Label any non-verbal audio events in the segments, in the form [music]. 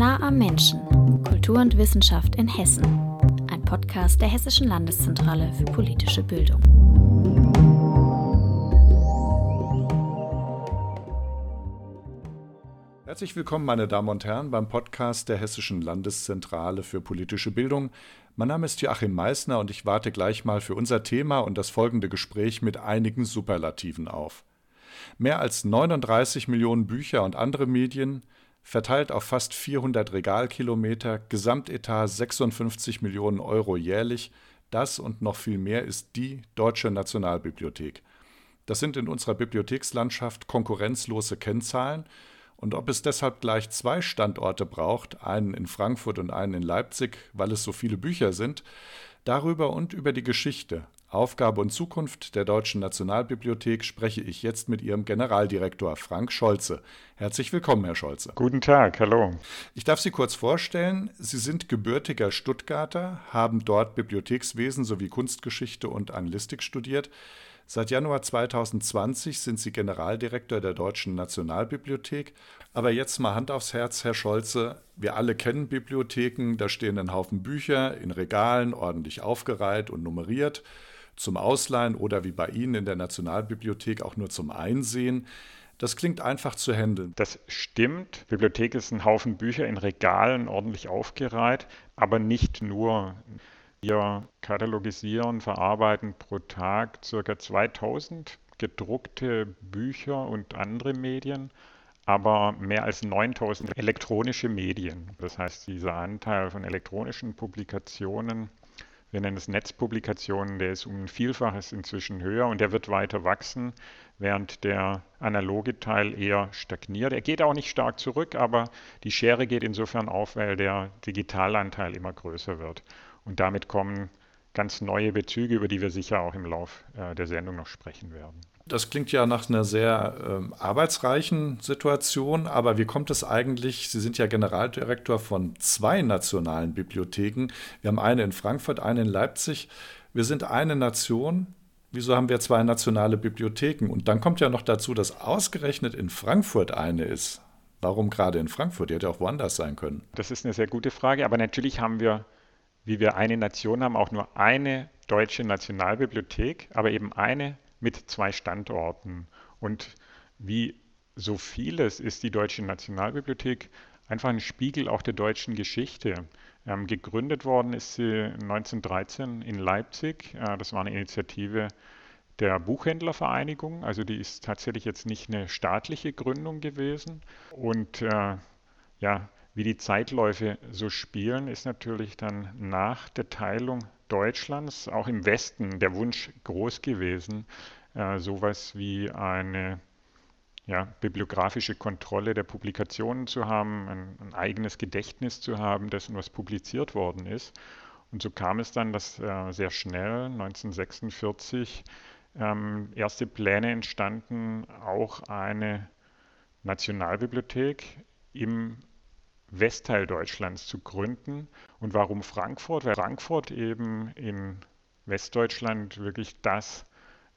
Nah am Menschen. Kultur und Wissenschaft in Hessen. Ein Podcast der Hessischen Landeszentrale für politische Bildung. Herzlich willkommen, meine Damen und Herren, beim Podcast der Hessischen Landeszentrale für politische Bildung. Mein Name ist Joachim Meissner und ich warte gleich mal für unser Thema und das folgende Gespräch mit einigen Superlativen auf. Mehr als 39 Millionen Bücher und andere Medien, verteilt auf fast 400 Regalkilometer, Gesamtetat 56 Millionen Euro jährlich, das und noch viel mehr ist die Deutsche Nationalbibliothek. Das sind in unserer Bibliothekslandschaft konkurrenzlose Kennzahlen, und ob es deshalb gleich zwei Standorte braucht, einen in Frankfurt und einen in Leipzig, weil es so viele Bücher sind, darüber und über die Geschichte, Aufgabe und Zukunft der Deutschen Nationalbibliothek spreche ich jetzt mit ihrem Generaldirektor Frank Scholze. Herzlich willkommen, Herr Scholze. Guten Tag, hallo. Ich darf Sie kurz vorstellen. Sie sind gebürtiger Stuttgarter, haben dort Bibliothekswesen sowie Kunstgeschichte und Anglistik studiert. Seit Januar 2020 sind Sie Generaldirektor der Deutschen Nationalbibliothek. Aber jetzt mal Hand aufs Herz, Herr Scholze. Wir alle kennen Bibliotheken, da stehen ein Haufen Bücher in Regalen, ordentlich aufgereiht und nummeriert zum Ausleihen oder wie bei Ihnen in der Nationalbibliothek auch nur zum Einsehen. Das klingt einfach zu handeln. Das stimmt. Bibliothek ist ein Haufen Bücher in Regalen ordentlich aufgereiht, aber nicht nur. Wir katalogisieren, verarbeiten pro Tag ca. 2000 gedruckte Bücher und andere Medien, aber mehr als 9000 elektronische Medien. Das heißt, dieser Anteil von elektronischen Publikationen wir nennen es Netzpublikationen, der ist um ein Vielfaches inzwischen höher und der wird weiter wachsen, während der analoge Teil eher stagniert. Er geht auch nicht stark zurück, aber die Schere geht insofern auf, weil der Digitalanteil immer größer wird. Und damit kommen ganz neue Bezüge, über die wir sicher auch im Lauf äh, der Sendung noch sprechen werden. Das klingt ja nach einer sehr äh, arbeitsreichen Situation, aber wie kommt es eigentlich? Sie sind ja Generaldirektor von zwei nationalen Bibliotheken. Wir haben eine in Frankfurt, eine in Leipzig. Wir sind eine Nation. Wieso haben wir zwei nationale Bibliotheken? Und dann kommt ja noch dazu, dass ausgerechnet in Frankfurt eine ist. Warum gerade in Frankfurt? Die hätte auch woanders sein können. Das ist eine sehr gute Frage, aber natürlich haben wir, wie wir eine Nation haben, auch nur eine deutsche Nationalbibliothek, aber eben eine mit zwei Standorten. Und wie so vieles ist die Deutsche Nationalbibliothek einfach ein Spiegel auch der deutschen Geschichte. Ähm, gegründet worden ist sie 1913 in Leipzig. Äh, das war eine Initiative der Buchhändlervereinigung. Also die ist tatsächlich jetzt nicht eine staatliche Gründung gewesen. Und äh, ja, wie die Zeitläufe so spielen, ist natürlich dann nach der Teilung Deutschlands auch im Westen der Wunsch groß gewesen, äh, sowas wie eine ja, bibliografische Kontrolle der Publikationen zu haben, ein, ein, eigenes Gedächtnis zu haben, dessen was publiziert worden ist. Und so kam es dann, dass äh, sehr schnell 1946 ähm, erste Pläne entstanden, auch eine Nationalbibliothek im Westteil Deutschlands zu gründen. Und warum Frankfurt? Weil Frankfurt eben in Westdeutschland wirklich das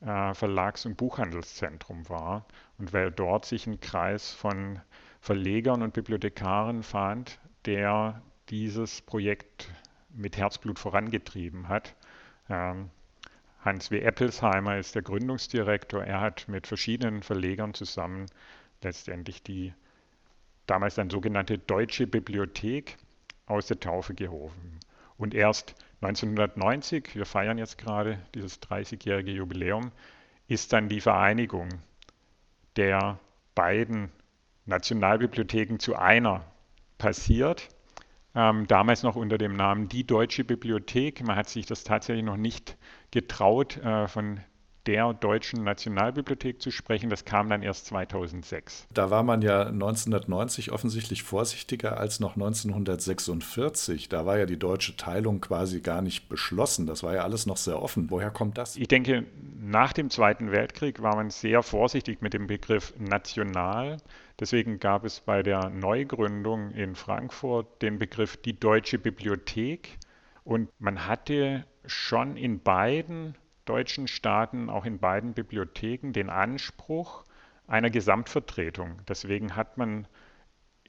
äh, Verlags- und Buchhandelszentrum war und weil dort sich ein Kreis von Verlegern und Bibliothekaren fand, der dieses Projekt mit Herzblut vorangetrieben hat. Ähm, Hans W. Eppelsheimer ist der Gründungsdirektor. Er hat mit verschiedenen Verlegern zusammen letztendlich die damals dann sogenannte Deutsche Bibliothek aus der Taufe gehoben. Und erst 1990, wir feiern jetzt gerade dieses 30-jährige Jubiläum, ist dann die Vereinigung der beiden Nationalbibliotheken zu einer passiert. Ähm, damals noch unter dem Namen Die Deutsche Bibliothek. Man hat sich das tatsächlich noch nicht getraut, äh, von der Deutschen Nationalbibliothek zu sprechen. Das kam dann erst 2006. Da war man ja 1990 offensichtlich vorsichtiger als noch 1946. Da war ja die deutsche Teilung quasi gar nicht beschlossen. Das war ja alles noch sehr offen. Woher kommt das? Ich denke, nach dem Zweiten Weltkrieg war man sehr vorsichtig mit dem Begriff national. Deswegen gab es bei der Neugründung in Frankfurt den Begriff die Deutsche Bibliothek. Und man hatte schon in beiden deutschen Staaten auch in beiden Bibliotheken den Anspruch einer Gesamtvertretung. Deswegen hat man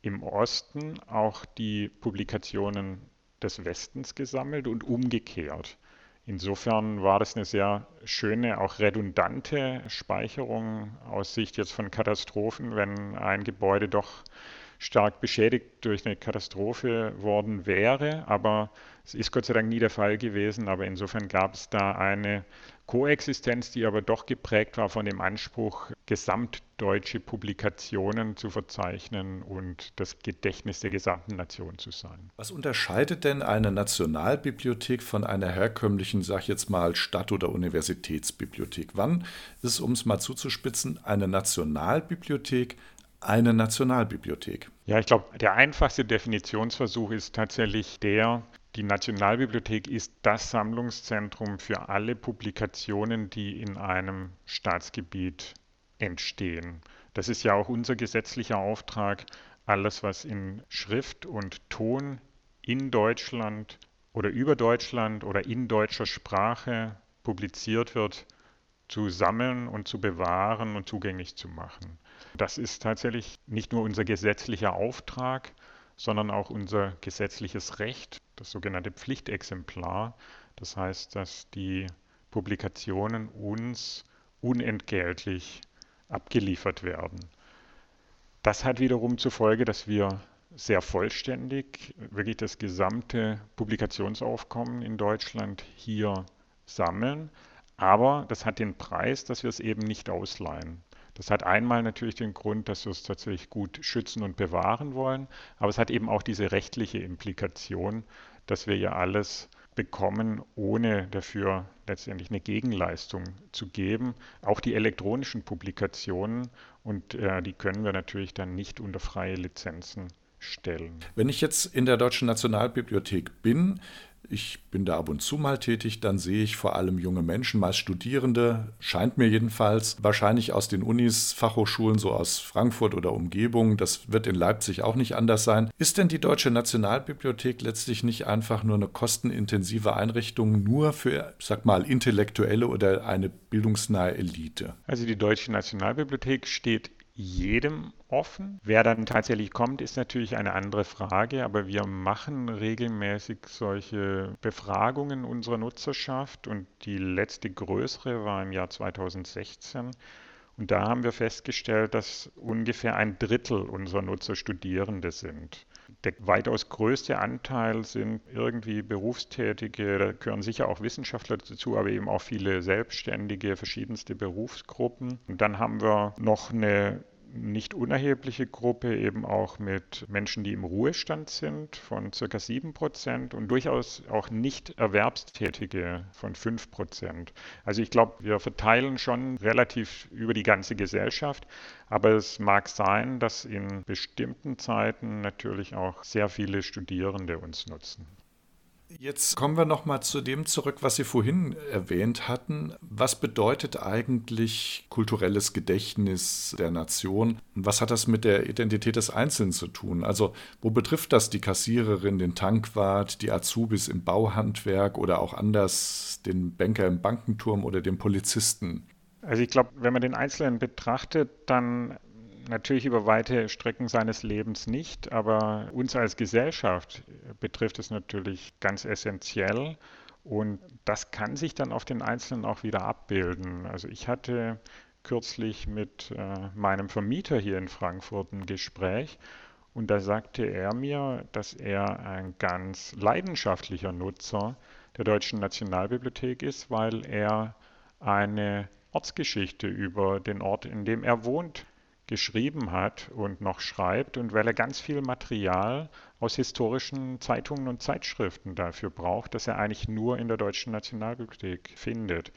im Osten auch die Publikationen des Westens gesammelt und umgekehrt. Insofern war das eine sehr schöne, auch redundante Speicherung aus Sicht jetzt von Katastrophen, wenn ein Gebäude doch stark beschädigt durch eine Katastrophe worden wäre. Aber es ist Gott sei Dank nie der Fall gewesen. Aber insofern gab es da eine Koexistenz, die aber doch geprägt war von dem Anspruch, gesamtdeutsche Publikationen zu verzeichnen und das Gedächtnis der gesamten Nation zu sein. Was unterscheidet denn eine Nationalbibliothek von einer herkömmlichen, sag ich jetzt mal, Stadt- oder Universitätsbibliothek? Wann ist, um es mal zuzuspitzen, eine Nationalbibliothek eine Nationalbibliothek? Ja, ich glaube, der einfachste Definitionsversuch ist tatsächlich der, die Nationalbibliothek ist das Sammlungszentrum für alle Publikationen, die in einem Staatsgebiet entstehen. Das ist ja auch unser gesetzlicher Auftrag, alles, was in Schrift und Ton in Deutschland oder über Deutschland oder in deutscher Sprache publiziert wird, zu sammeln und zu bewahren und zugänglich zu machen. Das ist tatsächlich nicht nur unser gesetzlicher Auftrag, sondern auch unser gesetzliches Recht, das sogenannte Pflichtexemplar. Das heißt, dass die Publikationen uns unentgeltlich abgeliefert werden. Das hat wiederum zur Folge, dass wir sehr vollständig wirklich das gesamte Publikationsaufkommen in Deutschland hier sammeln. Aber das hat den Preis, dass wir es eben nicht ausleihen. Das hat einmal natürlich den Grund, dass wir es tatsächlich gut schützen und bewahren wollen, aber es hat eben auch diese rechtliche Implikation, dass wir ja alles bekommen, ohne dafür letztendlich eine Gegenleistung zu geben. Auch die elektronischen Publikationen und äh, die können wir natürlich dann nicht unter freie Lizenzen stellen. Wenn ich jetzt in der Deutschen Nationalbibliothek bin, ich bin da ab und zu mal tätig, dann sehe ich vor allem junge Menschen, meist Studierende, scheint mir jedenfalls, wahrscheinlich aus den Unis, Fachhochschulen, so aus Frankfurt oder Umgebung. Das wird in Leipzig auch nicht anders sein. Ist denn die Deutsche Nationalbibliothek letztlich nicht einfach nur eine kostenintensive Einrichtung nur für, sag mal, Intellektuelle oder eine bildungsnahe Elite? Also die Deutsche Nationalbibliothek steht jedem offen. Wer dann tatsächlich kommt, ist natürlich eine andere Frage, aber wir machen regelmäßig solche Befragungen unserer Nutzerschaft und die letzte größere war im Jahr 2016. Und da haben wir festgestellt, dass ungefähr ein Drittel unserer Nutzer Studierende sind. Der weitaus größte Anteil sind irgendwie Berufstätige, da gehören sicher auch Wissenschaftler dazu, aber eben auch viele Selbstständige, verschiedenste Berufsgruppen. Und dann haben wir noch eine nicht unerhebliche Gruppe eben auch mit Menschen, die im Ruhestand sind, von circa 7 Prozent und durchaus auch nicht Erwerbstätige von 5 Prozent. Also ich glaube, wir verteilen schon relativ über die ganze Gesellschaft, aber es mag sein, dass in bestimmten Zeiten natürlich auch sehr viele Studierende uns nutzen. Jetzt kommen wir noch mal zu dem zurück, was Sie vorhin erwähnt hatten. Was bedeutet eigentlich kulturelles Gedächtnis der Nation? Was hat das mit der Identität des Einzelnen zu tun? Also, wo betrifft das die Kassiererin, den Tankwart, die Azubis im Bauhandwerk oder auch anders den Banker im Bankenturm oder den Polizisten? Also ich glaube, wenn man den Einzelnen betrachtet, dann natürlich über weite Strecken seines Lebens nicht, aber uns als Gesellschaft betrifft es natürlich ganz essentiell. Und das kann sich dann auf den Einzelnen auch wieder abbilden. Also ich hatte kürzlich mit äh, meinem Vermieter hier in Frankfurt ein Gespräch und da sagte er mir, dass er ein ganz leidenschaftlicher Nutzer der Deutschen Nationalbibliothek ist, weil er eine Ortsgeschichte über den Ort, in dem er wohnt, geschrieben hat und noch schreibt und weil er ganz viel Material aus historischen Zeitungen und Zeitschriften dafür braucht, das er eigentlich nur in der Deutschen Nationalbibliothek findet.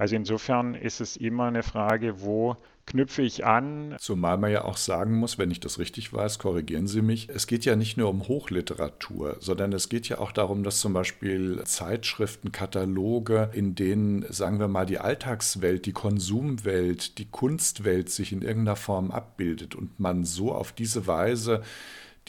Also insofern ist es immer eine Frage, wo knüpfe ich an. Zumal man ja auch sagen muss, wenn ich das richtig weiß, korrigieren Sie mich, es geht ja nicht nur um Hochliteratur, sondern es geht ja auch darum, dass zum Beispiel Zeitschriften, Kataloge, in denen, sagen wir mal, die Alltagswelt, die Konsumwelt, die Kunstwelt sich in irgendeiner Form abbildet und man so auf diese Weise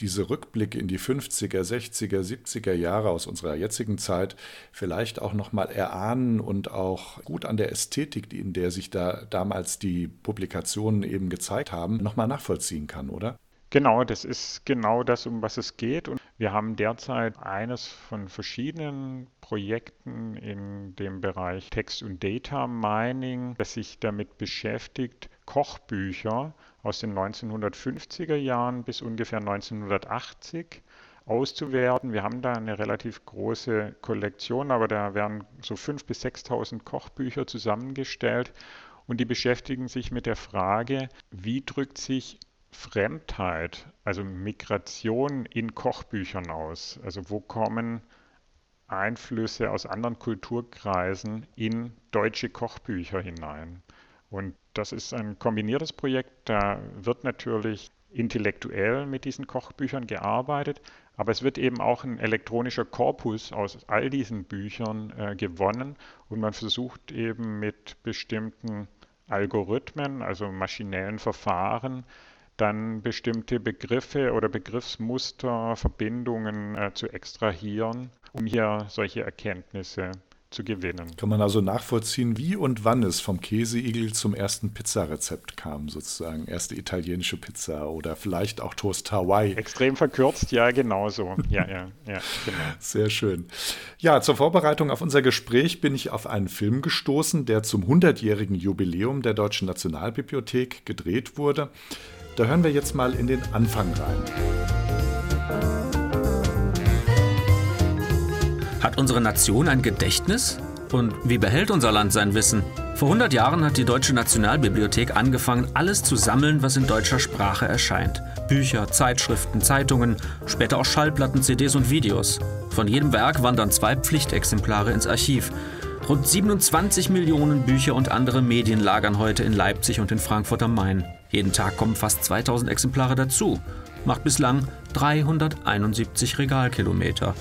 diese Rückblicke in die 50er, 60er, 70er Jahre aus unserer jetzigen Zeit vielleicht auch nochmal erahnen und auch gut an der Ästhetik, in der sich da damals die Publikationen eben gezeigt haben, nochmal nachvollziehen kann, oder? Genau, das ist genau das, um was es geht. Und wir haben derzeit eines von verschiedenen Projekten in dem Bereich Text- und Data Mining, das sich damit beschäftigt, Kochbücher aus den 1950er Jahren bis ungefähr 1980 auszuwerten. Wir haben da eine relativ große Kollektion, aber da werden so 5.000 bis 6.000 Kochbücher zusammengestellt und die beschäftigen sich mit der Frage, wie drückt sich Fremdheit, also Migration in Kochbüchern aus? Also wo kommen Einflüsse aus anderen Kulturkreisen in deutsche Kochbücher hinein? Und das ist ein kombiniertes Projekt. Da wird natürlich intellektuell mit diesen Kochbüchern gearbeitet, aber es wird eben auch ein elektronischer Korpus aus all diesen Büchern äh, gewonnen und man versucht eben mit bestimmten Algorithmen, also maschinellen Verfahren, dann bestimmte Begriffe oder Begriffsmuster, Verbindungen äh, zu extrahieren, um hier solche Erkenntnisse zu gewinnen. Kann man also nachvollziehen, wie und wann es vom Käseigel zum ersten Pizzarezept kam, sozusagen. Erste italienische Pizza oder vielleicht auch Toast Hawaii. Extrem verkürzt, ja, genauso. Ja, ja, ja, genau. [laughs] Sehr schön. Ja, zur Vorbereitung auf unser Gespräch bin ich auf einen Film gestoßen, der zum 100-jährigen Jubiläum der Deutschen Nationalbibliothek gedreht wurde. Da hören wir jetzt mal in den Anfang rein. Hat unsere Nation ein Gedächtnis? Und wie behält unser Land sein Wissen? Vor 100 Jahren hat die Deutsche Nationalbibliothek angefangen, alles zu sammeln, was in deutscher Sprache erscheint. Bücher, Zeitschriften, Zeitungen, später auch Schallplatten, CDs und Videos. Von jedem Werk wandern zwei Pflichtexemplare ins Archiv. Rund 27 Millionen Bücher und andere Medien lagern heute in Leipzig und in Frankfurt am Main. Jeden Tag kommen fast 2000 Exemplare dazu. Macht bislang 371 Regalkilometer.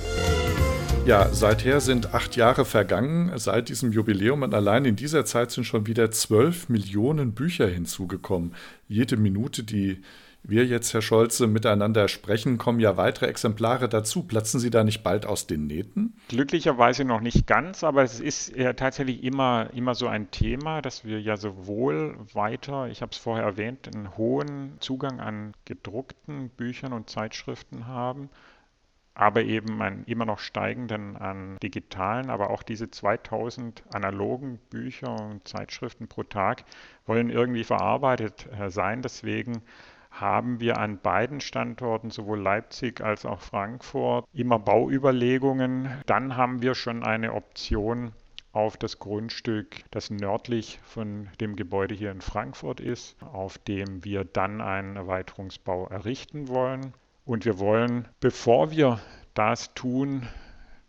Ja, seither sind acht Jahre vergangen, seit diesem Jubiläum und allein in dieser Zeit sind schon wieder 12 Millionen Bücher hinzugekommen. Jede Minute, die wir jetzt, Herr Scholze, miteinander sprechen, kommen ja weitere Exemplare dazu. Platzen Sie da nicht bald aus den Nähten? Glücklicherweise noch nicht ganz, aber es ist ja tatsächlich immer, immer so ein Thema, dass wir ja sowohl weiter, ich habe es vorher erwähnt, einen hohen Zugang an gedruckten Büchern und Zeitschriften haben, aber eben einen immer noch steigenden an digitalen, aber auch diese 2000 analogen Bücher und Zeitschriften pro Tag wollen irgendwie verarbeitet äh, sein. Deswegen haben wir an beiden Standorten, sowohl Leipzig als auch Frankfurt, immer Bauüberlegungen. Dann haben wir schon eine Option auf das Grundstück, das nördlich von dem Gebäude hier in Frankfurt ist, auf dem wir dann einen Erweiterungsbau errichten wollen. Und wir wollen, bevor wir das tun,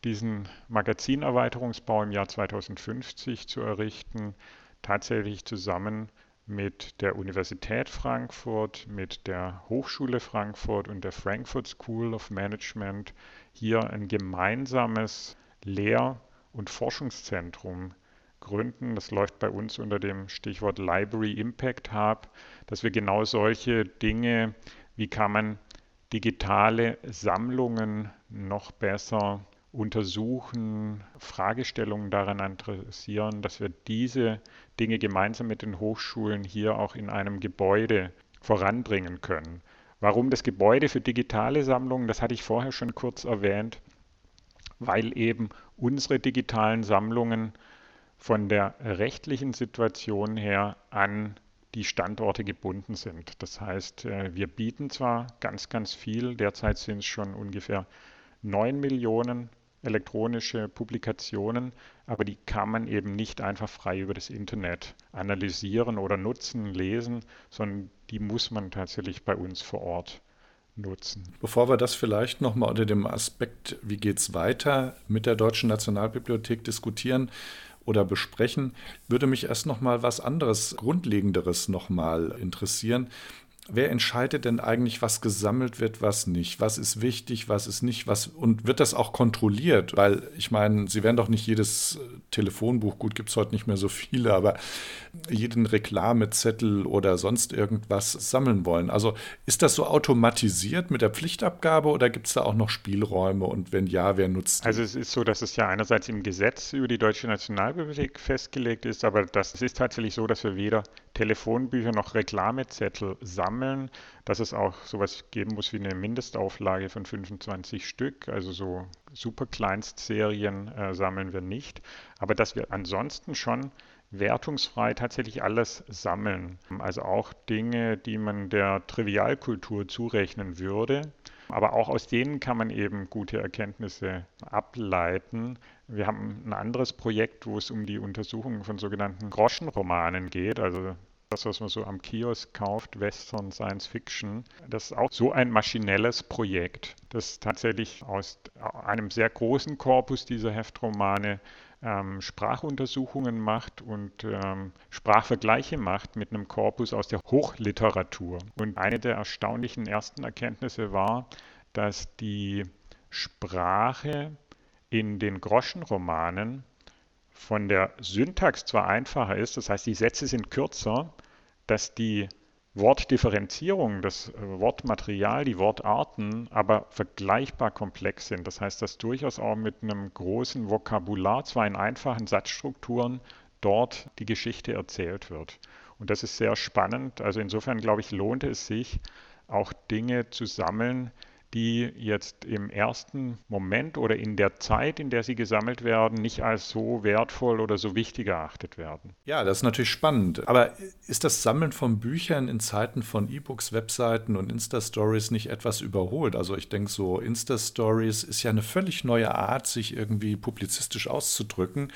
diesen Magazinerweiterungsbau im Jahr 2050 zu errichten, tatsächlich zusammen mit der Universität Frankfurt, mit der Hochschule Frankfurt und der Frankfurt School of Management hier ein gemeinsames Lehr- und Forschungszentrum gründen. Das läuft bei uns unter dem Stichwort Library Impact Hub, dass wir genau solche Dinge, wie kann man digitale Sammlungen noch besser untersuchen, Fragestellungen daran interessieren, dass wir diese Dinge gemeinsam mit den Hochschulen hier auch in einem Gebäude voranbringen können. Warum das Gebäude für digitale Sammlungen, das hatte ich vorher schon kurz erwähnt, weil eben unsere digitalen Sammlungen von der rechtlichen Situation her an die Standorte gebunden sind. Das heißt, äh, wir bieten zwar ganz, ganz viel, derzeit sind es schon ungefähr 9 Millionen elektronische Publikationen, aber die kann man eben nicht einfach frei über das Internet analysieren oder nutzen, lesen, sondern die muss man tatsächlich bei uns vor Ort nutzen. Bevor wir das vielleicht nochmal unter dem Aspekt, wie geht es weiter mit der Deutschen Nationalbibliothek diskutieren, oder besprechen, würde mich erst noch mal was anderes, grundlegenderes noch mal interessieren. Wer entscheidet denn eigentlich, was gesammelt wird, was nicht? Was ist wichtig, was ist nicht? Was, und wird das auch kontrolliert? Weil ich meine, Sie werden doch nicht jedes Telefonbuch, gut, gibt es heute nicht mehr so viele, aber jeden Reklamezettel oder sonst irgendwas sammeln wollen. Also ist das so automatisiert mit der Pflichtabgabe oder gibt es da auch noch Spielräume und wenn ja, wer nutzt die? Also es ist so, dass es ja einerseits im Gesetz über die Deutsche Nationalbibliothek festgelegt ist, aber das ist tatsächlich so, dass wir weder Telefonbücher noch Reklamezettel sammeln, dass es auch sowas geben muss wie eine Mindestauflage von 25 Stück, also so super Kleinstserien äh, sammeln wir nicht, aber dass wir ansonsten schon wertungsfrei tatsächlich alles sammeln. Also auch Dinge, die man der Trivialkultur zurechnen würde. Aber auch aus denen kann man eben gute Erkenntnisse ableiten. Wir haben ein anderes Projekt, wo es um die Untersuchung von sogenannten Groschenromanen geht, also das, was man so am Kiosk kauft, Western, Science Fiction, das ist auch so ein maschinelles Projekt, das tatsächlich aus einem sehr großen Korpus dieser Heftromane ähm, Sprachuntersuchungen macht und ähm, Sprachvergleiche macht mit einem Korpus aus der Hochliteratur. Und eine der erstaunlichen ersten Erkenntnisse war, dass die Sprache in den Groschenromanen von der Syntax zwar einfacher ist, das heißt die Sätze sind kürzer, dass die Wortdifferenzierung, das äh, Wortmaterial, die Wortarten aber vergleichbar komplex sind. Das heißt, dass durchaus auch mit einem großen Vokabular, zwar in einfachen Satzstrukturen, dort die Geschichte erzählt wird. Und das ist sehr spannend. Also insofern glaube ich, lohnt es sich, auch Dinge zu sammeln, die jetzt im ersten Moment oder in der Zeit, in der sie gesammelt werden, nicht als so wertvoll oder so wichtig erachtet werden. Ja, das ist natürlich spannend. Aber ist das Sammeln von Büchern in Zeiten von E-Books, Webseiten und Insta-Stories nicht etwas überholt? Also ich denke so, Insta-Stories ist ja eine völlig neue Art, sich irgendwie publizistisch auszudrücken.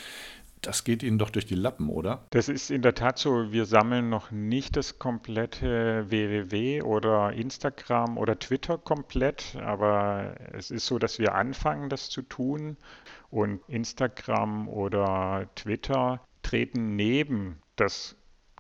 Das geht Ihnen doch durch die Lappen, oder? Das ist in der Tat so. Wir sammeln noch nicht das komplette www oder Instagram oder Twitter komplett, aber es ist so, dass wir anfangen, das zu tun. Und Instagram oder Twitter treten neben das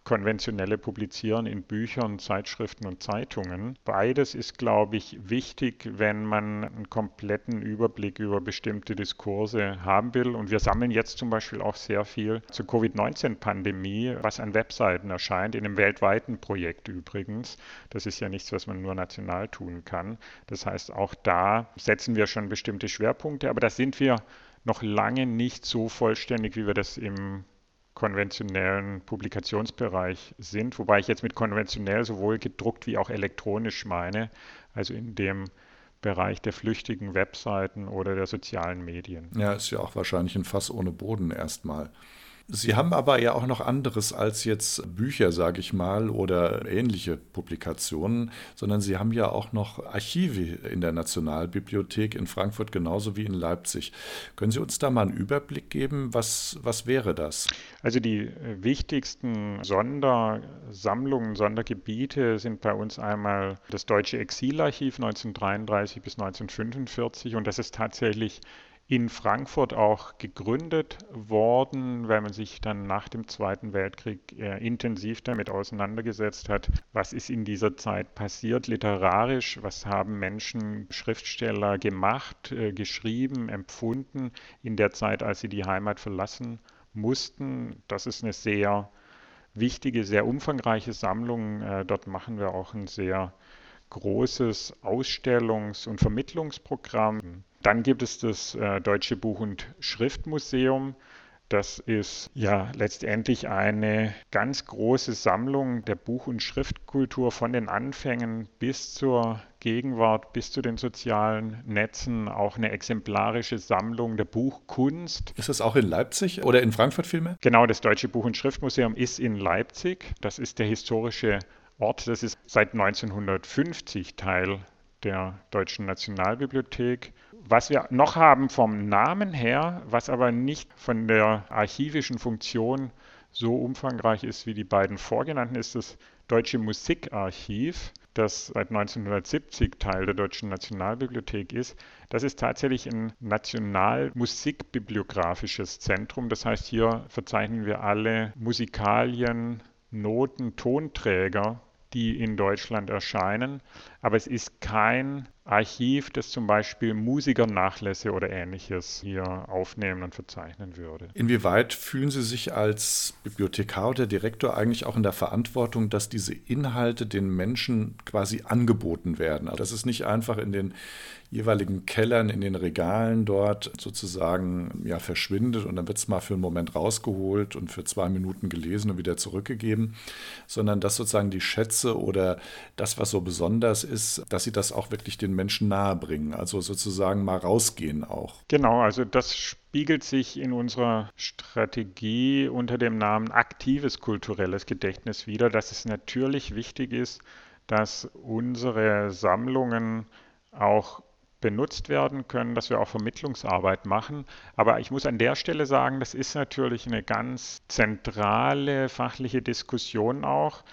konventionelle Publizieren in Büchern, Zeitschriften und Zeitungen. Beides ist, glaube ich, wichtig, wenn man einen kompletten Überblick über bestimmte Diskurse haben will. Und wir sammeln jetzt zum Beispiel auch sehr viel zur Covid-19-Pandemie, was an Webseiten erscheint, in einem weltweiten Projekt übrigens. Das ist ja nichts, was man nur national tun kann. Das heißt, auch da setzen wir schon bestimmte Schwerpunkte, aber da sind wir noch lange nicht so vollständig, wie wir das im konventionellen Publikationsbereich sind, wobei ich jetzt mit konventionell sowohl gedruckt wie auch elektronisch meine, also in dem Bereich der flüchtigen Webseiten oder der sozialen Medien. Ja, ist ja auch wahrscheinlich ein Fass ohne Boden erstmal. Sie haben aber ja auch noch anderes als jetzt Bücher, sage ich mal, oder ähnliche Publikationen, sondern Sie haben ja auch noch Archive in der Nationalbibliothek in Frankfurt genauso wie in Leipzig. Können Sie uns da mal einen Überblick geben? Was, was wäre das? Also die wichtigsten Sondersammlungen, Sondergebiete sind bei uns einmal das Deutsche Exilarchiv 1933 bis 1945 und das ist tatsächlich in Frankfurt auch gegründet worden, weil man sich dann nach dem Zweiten Weltkrieg äh, intensiv damit auseinandergesetzt hat, was ist in dieser Zeit passiert literarisch, was haben Menschen, Schriftsteller gemacht, äh, geschrieben, empfunden in der Zeit, als sie die Heimat verlassen mussten. Das ist eine sehr wichtige, sehr umfangreiche Sammlung. Äh, dort machen wir auch ein sehr großes Ausstellungs- und Vermittlungsprogramm. Dann gibt es das äh, Deutsche Buch- und Schriftmuseum. Das ist ja letztendlich eine ganz große Sammlung der Buch- und Schriftkultur von den Anfängen bis zur Gegenwart, bis zu den sozialen Netzen. Auch eine exemplarische Sammlung der Buchkunst. Ist das auch in Leipzig oder in Frankfurt vielmehr? Genau, das Deutsche Buch- und Schriftmuseum ist in Leipzig. Das ist der historische Ort. Das ist seit 1950 Teil der Deutschen Nationalbibliothek. Was wir noch haben vom Namen her, was aber nicht von der archivischen Funktion so umfangreich ist wie die beiden vorgenannten, ist das Deutsche Musikarchiv, das seit 1970 Teil der Deutschen Nationalbibliothek ist. Das ist tatsächlich ein nationalmusikbibliografisches Zentrum. Das heißt, hier verzeichnen wir alle Musikalien, Noten, Tonträger die in Deutschland erscheinen. Aber es ist kein Archiv, das zum Beispiel Musikernachlässe oder ähnliches hier aufnehmen und verzeichnen würde. Inwieweit fühlen Sie sich als Bibliothekar oder Direktor eigentlich auch in der Verantwortung, dass diese Inhalte den Menschen quasi angeboten werden? Also, dass es nicht einfach in den jeweiligen Kellern, in den Regalen dort sozusagen ja, verschwindet und dann wird es mal für einen Moment rausgeholt und für zwei Minuten gelesen und wieder zurückgegeben, sondern dass sozusagen die Schätze oder das, was so besonders ist, dass sie das auch wirklich den Menschen nahebringen, also sozusagen mal rausgehen auch. Genau, also das spiegelt sich in unserer Strategie unter dem Namen aktives kulturelles Gedächtnis wieder, dass es natürlich wichtig ist, dass unsere Sammlungen auch benutzt werden können, dass wir auch Vermittlungsarbeit machen. Aber ich muss an der Stelle sagen, das ist natürlich eine ganz zentrale fachliche Diskussion auch,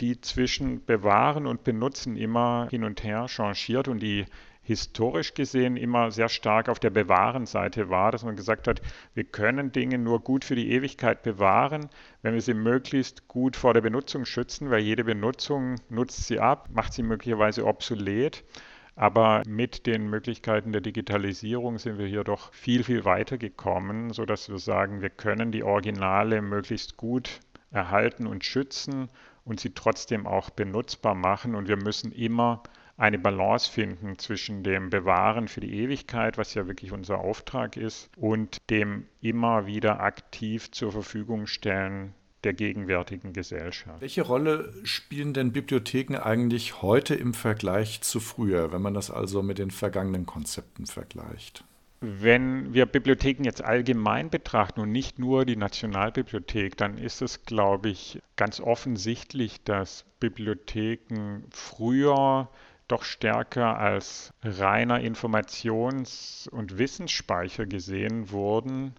die zwischen Bewahren und Benutzen immer hin und her changiert und die historisch gesehen immer sehr stark auf der Bewahren-Seite war, dass man gesagt hat, wir können Dinge nur gut für die Ewigkeit bewahren, wenn wir sie möglichst gut vor der Benutzung schützen, weil jede Benutzung nutzt sie ab, macht sie möglicherweise obsolet. Aber mit den Möglichkeiten der Digitalisierung sind wir hier doch viel, viel weiter gekommen, sodass wir sagen, wir können die Originale möglichst gut erhalten und schützen und sie trotzdem auch benutzbar machen. Und wir müssen immer eine Balance finden zwischen dem Bewahren für die Ewigkeit, was ja wirklich unser Auftrag ist, und dem immer wieder aktiv zur Verfügung stellen der gegenwärtigen Gesellschaft. Welche Rolle spielen denn Bibliotheken eigentlich heute im Vergleich zu früher, wenn man das also mit den vergangenen Konzepten vergleicht? Wenn wir Bibliotheken jetzt allgemein betrachten und nicht nur die Nationalbibliothek, dann ist es, glaube ich, ganz offensichtlich, dass Bibliotheken früher doch stärker als reiner Informations- und Wissensspeicher gesehen wurden,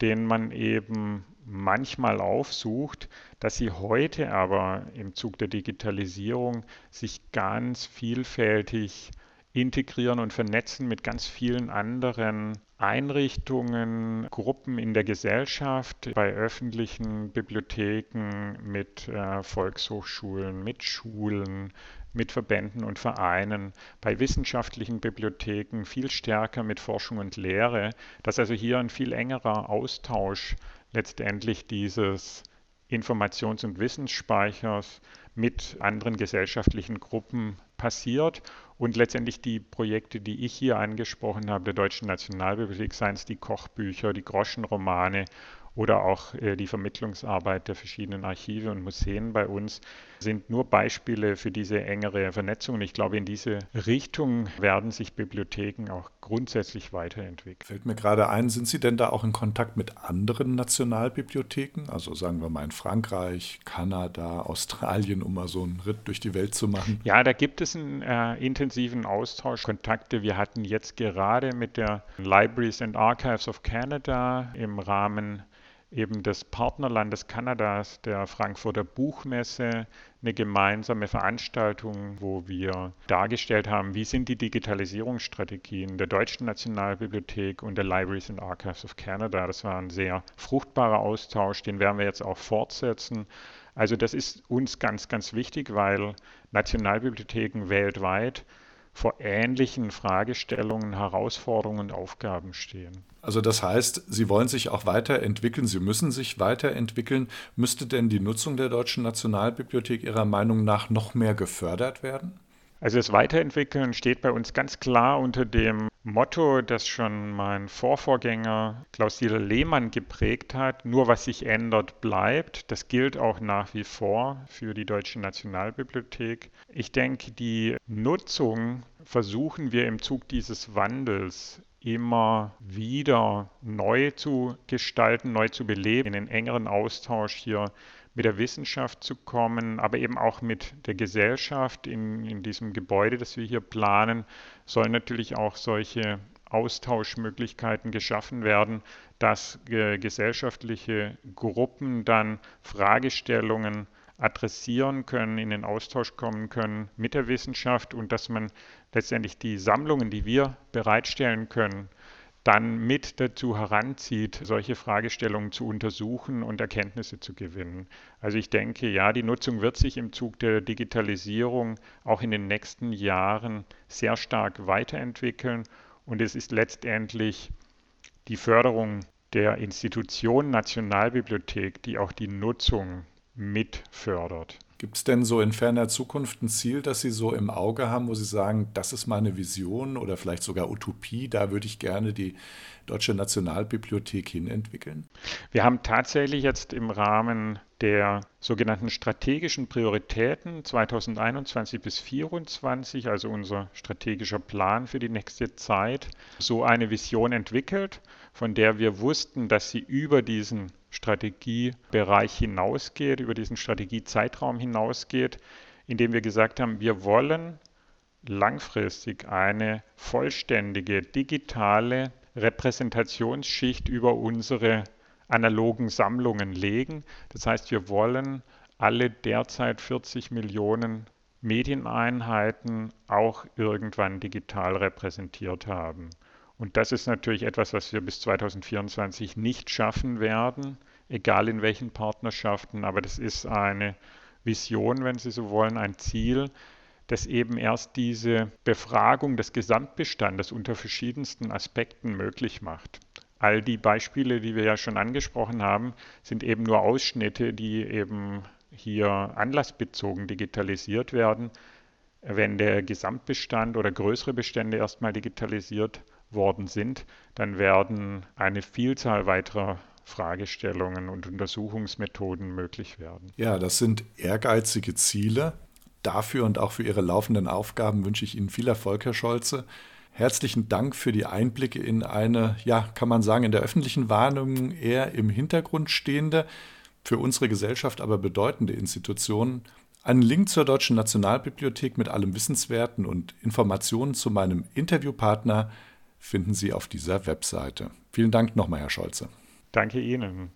den man eben manchmal aufsucht, dass sie heute aber im Zug der Digitalisierung sich ganz vielfältig integrieren und vernetzen mit ganz vielen anderen Einrichtungen, Gruppen in der Gesellschaft, bei öffentlichen Bibliotheken, mit äh, Volkshochschulen, mit Schulen, mit Verbänden und Vereinen, bei wissenschaftlichen Bibliotheken viel stärker mit Forschung und Lehre, dass also hier ein viel engerer Austausch letztendlich dieses Informations- und Wissensspeichers mit anderen gesellschaftlichen Gruppen passiert. Und letztendlich die Projekte, die ich hier angesprochen habe, der Deutschen Nationalbibliothek, seien es die Kochbücher, die Groschenromane oder auch äh, die Vermittlungsarbeit der verschiedenen Archive und Museen bei uns sind nur Beispiele für diese engere Vernetzung. Und ich glaube, in diese Richtung werden sich Bibliotheken auch grundsätzlich weiterentwickeln. Fällt mir gerade ein, sind Sie denn da auch in Kontakt mit anderen Nationalbibliotheken? Also sagen wir mal in Frankreich, Kanada, Australien, um mal so einen Ritt durch die Welt zu machen? Ja, da gibt es einen äh, intensiven Austausch, Kontakte. Wir hatten jetzt gerade mit der Libraries and Archives of Canada im Rahmen eben des Partnerlandes Kanadas, der Frankfurter Buchmesse, eine gemeinsame Veranstaltung, wo wir dargestellt haben, wie sind die Digitalisierungsstrategien der Deutschen Nationalbibliothek und der Libraries and Archives of Canada. Das war ein sehr fruchtbarer Austausch, den werden wir jetzt auch fortsetzen. Also das ist uns ganz, ganz wichtig, weil Nationalbibliotheken weltweit vor ähnlichen Fragestellungen, Herausforderungen und Aufgaben stehen. Also das heißt, Sie wollen sich auch weiterentwickeln, Sie müssen sich weiterentwickeln. Müsste denn die Nutzung der Deutschen Nationalbibliothek Ihrer Meinung nach noch mehr gefördert werden? Also das Weiterentwickeln steht bei uns ganz klar unter dem Motto, das schon mein Vorvorgänger Klaus-Dieter Lehmann geprägt hat. Nur was sich ändert, bleibt. Das gilt auch nach wie vor für die Deutsche Nationalbibliothek. Ich denke, die Nutzung versuchen wir im Zug dieses Wandels immer wieder neu zu gestalten, neu zu beleben, in einen engeren Austausch hier mit der Wissenschaft zu kommen, aber eben auch mit der Gesellschaft in, in diesem Gebäude, das wir hier planen, sollen natürlich auch solche Austauschmöglichkeiten geschaffen werden, dass äh, gesellschaftliche Gruppen dann Fragestellungen adressieren können, in den Austausch kommen können mit der Wissenschaft und dass man letztendlich die Sammlungen, die wir bereitstellen können, dann mit dazu heranzieht, solche Fragestellungen zu untersuchen und Erkenntnisse zu gewinnen. Also ich denke, ja, die Nutzung wird sich im Zug der Digitalisierung auch in den nächsten Jahren sehr stark weiterentwickeln und es ist letztendlich die Förderung der Institution Nationalbibliothek, die auch die Nutzung mit fördert. Gibt es denn so in ferner Zukunft ein Ziel, das Sie so im Auge haben, wo Sie sagen, das ist meine Vision oder vielleicht sogar Utopie, da würde ich gerne die Deutsche Nationalbibliothek hinentwickeln? Wir haben tatsächlich jetzt im Rahmen der sogenannten strategischen Prioritäten 2021 bis 2024, also unser strategischer Plan für die nächste Zeit, so eine Vision entwickelt, von der wir wussten, dass sie über diesen Strategiebereich hinausgeht, über diesen Strategiezeitraum hinausgeht, indem wir gesagt haben, wir wollen langfristig eine vollständige digitale Repräsentationsschicht über unsere analogen Sammlungen legen. Das heißt, wir wollen alle derzeit 40 Millionen Medieneinheiten auch irgendwann digital repräsentiert haben. Und das ist natürlich etwas, was wir bis 2024 nicht schaffen werden, egal in welchen Partnerschaften. Aber das ist eine Vision, wenn Sie so wollen, ein Ziel, das eben erst diese Befragung des Gesamtbestandes unter verschiedensten Aspekten möglich macht. All die Beispiele, die wir ja schon angesprochen haben, sind eben nur Ausschnitte, die eben hier anlassbezogen digitalisiert werden. Wenn der Gesamtbestand oder größere Bestände erstmal digitalisiert worden sind, dann werden eine Vielzahl weiterer Fragestellungen und Untersuchungsmethoden möglich werden. Ja, das sind ehrgeizige Ziele. Dafür und auch für Ihre laufenden Aufgaben wünsche ich Ihnen viel Erfolg, Herr Scholze. Herzlichen Dank für die Einblicke in eine, ja, kann man sagen, in der öffentlichen Warnung eher im Hintergrund stehende, für unsere Gesellschaft aber bedeutende Institution. Einen Link zur Deutschen Nationalbibliothek mit allem Wissenswerten und Informationen zu meinem Interviewpartner finden Sie auf dieser Webseite. Vielen Dank nochmal, Herr Scholze. Danke Ihnen.